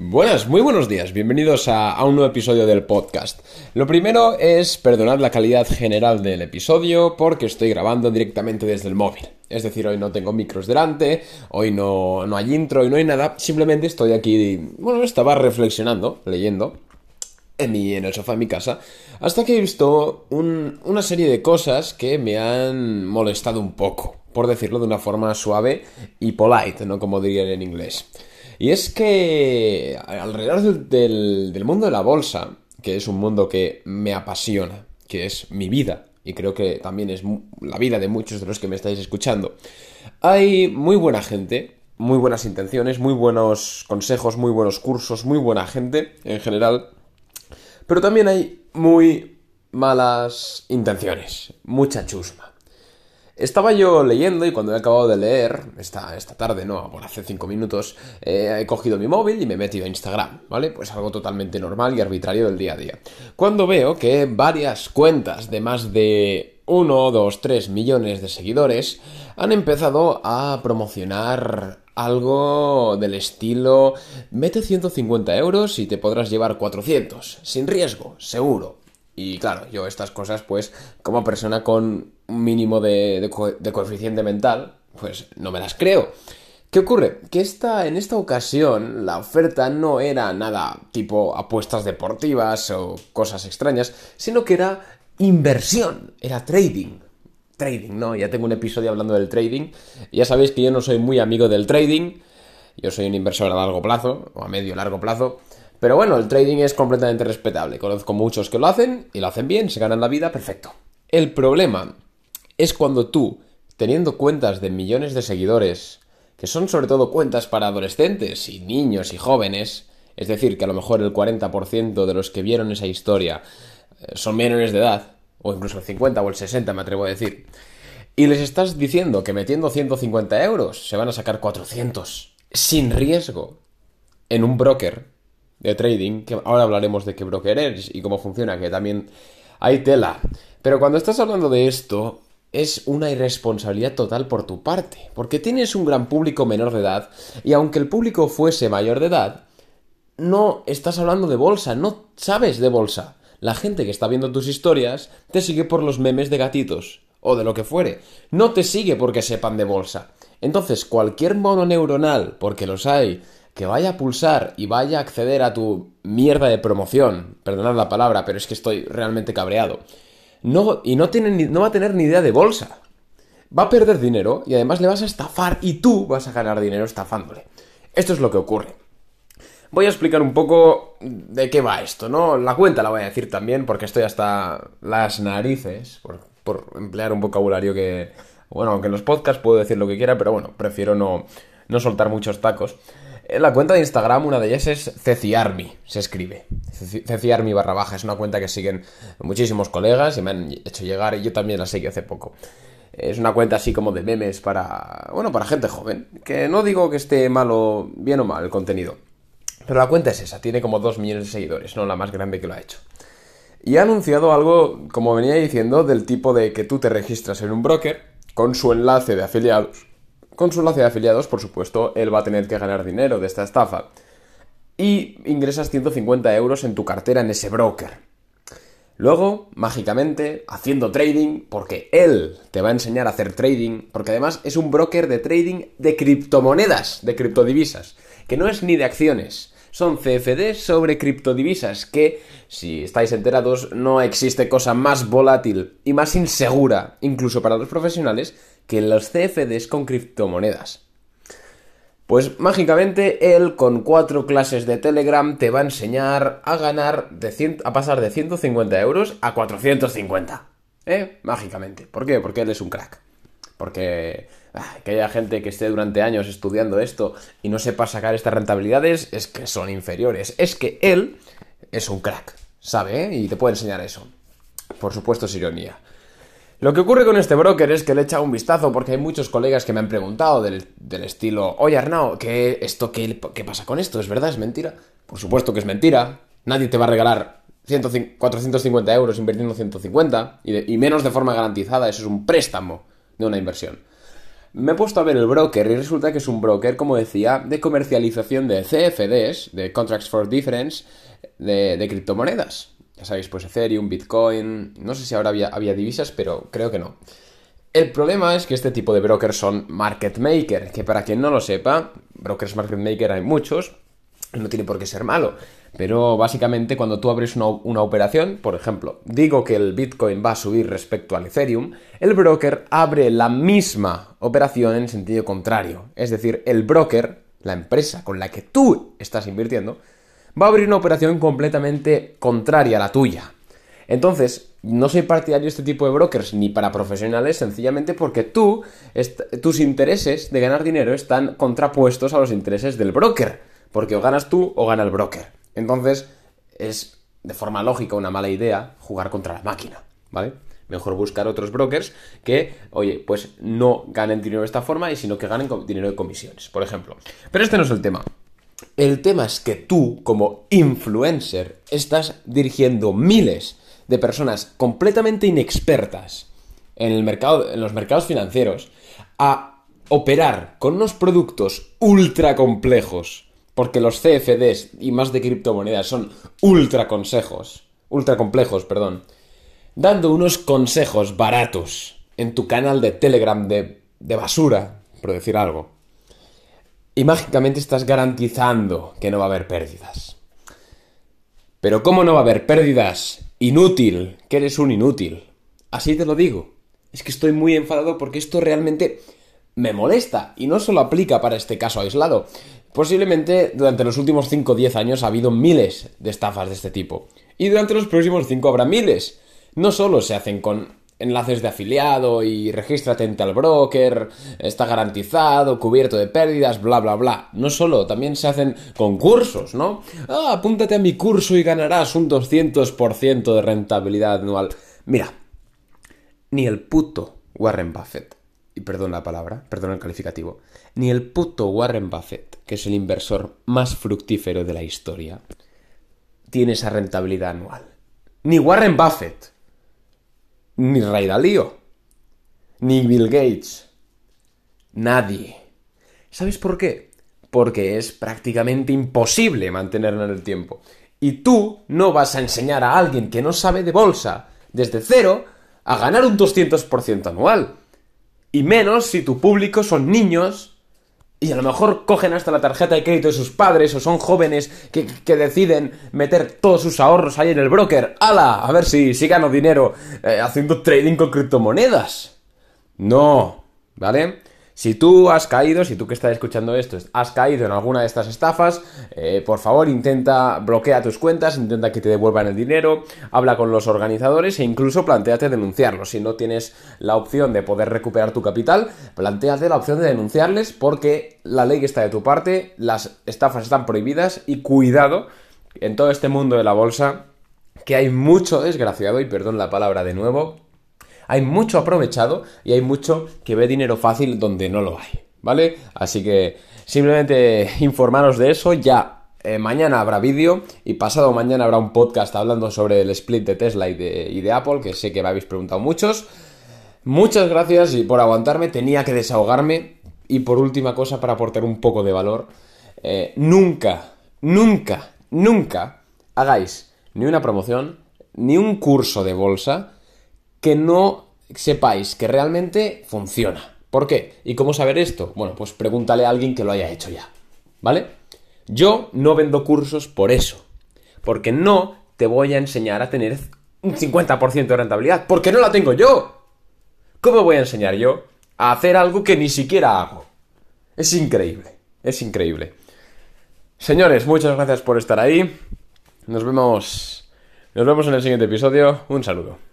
Buenas, muy buenos días, bienvenidos a, un nuevo episodio del podcast. Lo primero es perdonar la calidad general del episodio porque estoy grabando directamente desde el móvil. Es decir, hoy no tengo micros delante, hoy no, no hay intro y no hay nada, simplemente estoy aquí, bueno, estaba reflexionando, leyendo, en, mi, en el sofá de mi casa, hasta que he visto una serie de cosas que me han molestado un poco, por decirlo de una forma suave y polite, no como dirían en inglés. Y es que alrededor del, mundo de la bolsa, que es un mundo que me apasiona, que es mi vida, y creo que también es la vida de muchos de los que me estáis escuchando, hay muy buena gente, muy buenas intenciones, muy buenos consejos, muy buenos cursos, muy buena gente en general, pero también hay muy malas intenciones, mucha chusma. Estaba yo leyendo y cuando he acabado de leer, esta, esta tarde, no, por hace cinco minutos, eh, he cogido mi móvil y me he metido a Instagram, ¿vale? Pues algo totalmente normal y arbitrario del día a día. Cuando veo que varias cuentas de más de 1, 2, 3 millones de seguidores han empezado a promocionar algo del estilo mete 150 euros y te podrás llevar 400, sin riesgo, seguro. Y claro, yo estas cosas, pues, como persona con un mínimo de, coeficiente mental, pues no me las creo. ¿Qué ocurre? Que esta, en esta ocasión la oferta no era nada tipo apuestas deportivas o cosas extrañas, sino que era inversión, era trading. Trading, ¿no? Ya tengo un episodio hablando del trading. Ya sabéis que yo no soy muy amigo del trading. Yo soy un inversor a largo plazo, o a medio largo plazo. Pero bueno, el trading es completamente respetable. Conozco muchos que lo hacen y lo hacen bien, se ganan la vida, perfecto. El problema es cuando tú, teniendo cuentas de millones de seguidores, que son sobre todo cuentas para adolescentes y niños y jóvenes, es decir, que a lo mejor el 40% de los que vieron esa historia eh, son menores de edad, o incluso el 50 o el 60 me atrevo a decir, y les estás diciendo que metiendo 150 euros se van a sacar 400 sin riesgo en un broker de trading, que ahora hablaremos de qué broker es y cómo funciona, que también hay tela. Pero cuando estás hablando de esto, es una irresponsabilidad total por tu parte, porque tienes un gran público menor de edad, y aunque el público fuese mayor de edad, no estás hablando de bolsa, no sabes de bolsa. La gente que está viendo tus historias te sigue por los memes de gatitos, o de lo que fuere, no te sigue porque sepan de bolsa. Entonces, cualquier mono neuronal, porque los hay, que vaya a pulsar y vaya a acceder a tu mierda de promoción, perdonad la palabra, pero es que estoy realmente cabreado, no, y no, tiene no va a tener ni idea de bolsa. Va a perder dinero y además le vas a estafar y tú vas a ganar dinero estafándole. Esto es lo que ocurre. Voy a explicar un poco de qué va esto, ¿no? La cuenta la voy a decir también porque estoy hasta las narices, por, por emplear un vocabulario que, bueno, aunque en los podcasts puedo decir lo que quiera, pero bueno, prefiero no, no soltar muchos tacos. En la cuenta de Instagram, una de ellas es Ceciarmi, se escribe. Ceciarmi barra baja, es una cuenta que siguen muchísimos colegas y me han hecho llegar y yo también la seguí hace poco. Es una cuenta así como de memes para, bueno, para gente joven, que no digo que esté malo, bien o mal el contenido. Pero la cuenta es esa, tiene como 2 millones de seguidores, no la más grande que lo ha hecho. Y ha anunciado algo, como venía diciendo, del tipo de que tú te registras en un broker con su enlace de afiliados con su enlace de afiliados, por supuesto, él va a tener que ganar dinero de esta estafa. Y ingresas 150 euros en tu cartera en ese broker. Luego, mágicamente, haciendo trading, porque él te va a enseñar a hacer trading, porque además es un broker de trading de criptomonedas, de criptodivisas, que no es ni de acciones, son CFDs sobre criptodivisas, que, si estáis enterados, no existe cosa más volátil y más insegura, incluso para los profesionales, que los CFDs con criptomonedas. Pues mágicamente él con cuatro clases de Telegram te va a enseñar a ganar de a pasar de 150 euros a 450. ¿Eh? Mágicamente. ¿Por qué? Porque él es un crack. Porque ah, que haya gente que esté durante años estudiando esto y no sepa sacar estas rentabilidades es que son inferiores. Es que él es un crack, ¿sabe? Y te puede enseñar eso. Por supuesto es ironía. Lo que ocurre con este broker es que le echa un vistazo porque hay muchos colegas que me han preguntado del, estilo, oye Arnau, ¿qué, esto, qué, pasa con esto? ¿Es verdad? ¿Es mentira? Por supuesto que es mentira. Nadie te va a regalar 450 euros invirtiendo 150 y, y menos de forma garantizada. Eso es un préstamo de una inversión. me he puesto a ver el broker y resulta que es un broker, como decía, de comercialización de CFDs, de Contracts for Difference, de, criptomonedas. Ya sabéis, pues Ethereum, Bitcoin, no sé si ahora había, divisas, pero creo que no. El problema es que este tipo de brokers son market maker, que para quien no lo sepa, brokers market maker hay muchos, no tiene por qué ser malo. Pero básicamente cuando tú abres una, operación, por ejemplo, digo que el Bitcoin va a subir respecto al Ethereum, el broker abre la misma operación en sentido contrario. Es decir, el broker, la empresa con la que tú estás invirtiendo, va a abrir una operación completamente contraria a la tuya. Entonces, no soy partidario de este tipo de brokers ni para profesionales, sencillamente porque tú, tus intereses de ganar dinero están contrapuestos a los intereses del broker. Porque o ganas tú o gana el broker. Entonces, es de forma lógica una mala idea jugar contra la máquina, ¿vale? Mejor buscar otros brokers que, oye, pues no ganen dinero de esta forma y sino que ganen dinero de comisiones, por ejemplo. Pero este no es el tema. El tema es que tú, como influencer, estás dirigiendo miles de personas completamente inexpertas en, el mercado, en los mercados financieros a operar con unos productos ultra complejos porque los CFDs y más de criptomonedas son ultra consejos, ultra complejos, perdón, dando unos consejos baratos en tu canal de Telegram de, de basura, por decir algo. Y mágicamente estás garantizando que no va a haber pérdidas. Pero ¿cómo no va a haber pérdidas? Inútil, que eres un inútil. Así te lo digo. Es que estoy muy enfadado porque esto realmente me molesta. Y no solo aplica para este caso aislado. Posiblemente durante los últimos 5 o 10 años ha habido miles de estafas de este tipo. Y durante los próximos 5 habrá miles. No solo se hacen con enlaces de afiliado y regístrate ante al broker, está garantizado, cubierto de pérdidas, bla, bla, bla. No solo, también se hacen concursos, ¿no? Ah, apúntate a mi curso y ganarás un 200% de rentabilidad anual. Mira, ni el puto Warren Buffett y perdón la palabra, perdón el calificativo, ni el puto Warren Buffett, que es el inversor más fructífero de la historia, tiene esa rentabilidad anual. Ni Warren Buffett, ni Ray Dalio, ni Bill Gates, nadie. ¿Sabes por qué? Porque es prácticamente imposible mantenerlo en el tiempo. Y tú no vas a enseñar a alguien que no sabe de bolsa desde cero a ganar un 200% anual. Y menos si tu público son niños y a lo mejor cogen hasta la tarjeta de crédito de sus padres o son jóvenes que, deciden meter todos sus ahorros ahí en el broker. ¡Hala! A ver si, si gano dinero eh, haciendo trading con criptomonedas. No, ¿vale? Si tú has caído, si tú que estás escuchando esto, has caído en alguna de estas estafas, eh, por favor intenta bloquear tus cuentas, intenta que te devuelvan el dinero, habla con los organizadores e incluso planteate denunciarlos. Si no tienes la opción de poder recuperar tu capital, planteate la opción de denunciarles porque la ley está de tu parte, las estafas están prohibidas y cuidado en todo este mundo de la bolsa que hay mucho desgraciado, y perdón la palabra de nuevo, hay mucho aprovechado y hay mucho que ve dinero fácil donde no lo hay, ¿vale? Así que simplemente informaros de eso, ya eh, mañana habrá vídeo y pasado mañana habrá un podcast hablando sobre el split de Tesla y de, Apple, que sé que me habéis preguntado muchos. Muchas gracias y por aguantarme, tenía que desahogarme. Y por última cosa, para aportar un poco de valor, eh, nunca, nunca, nunca hagáis ni una promoción, ni un curso de bolsa, que no sepáis que realmente funciona. ¿Por qué? ¿Y cómo saber esto? Bueno, pues pregúntale a alguien que lo haya hecho ya. ¿Vale? Yo no vendo cursos por eso. Porque no te voy a enseñar a tener un 50% de rentabilidad. Porque no la tengo yo. ¿Cómo voy a enseñar yo a hacer algo que ni siquiera hago? Es increíble. Es increíble. Señores, muchas gracias por estar ahí. Nos vemos. Nos vemos en el siguiente episodio. Un saludo.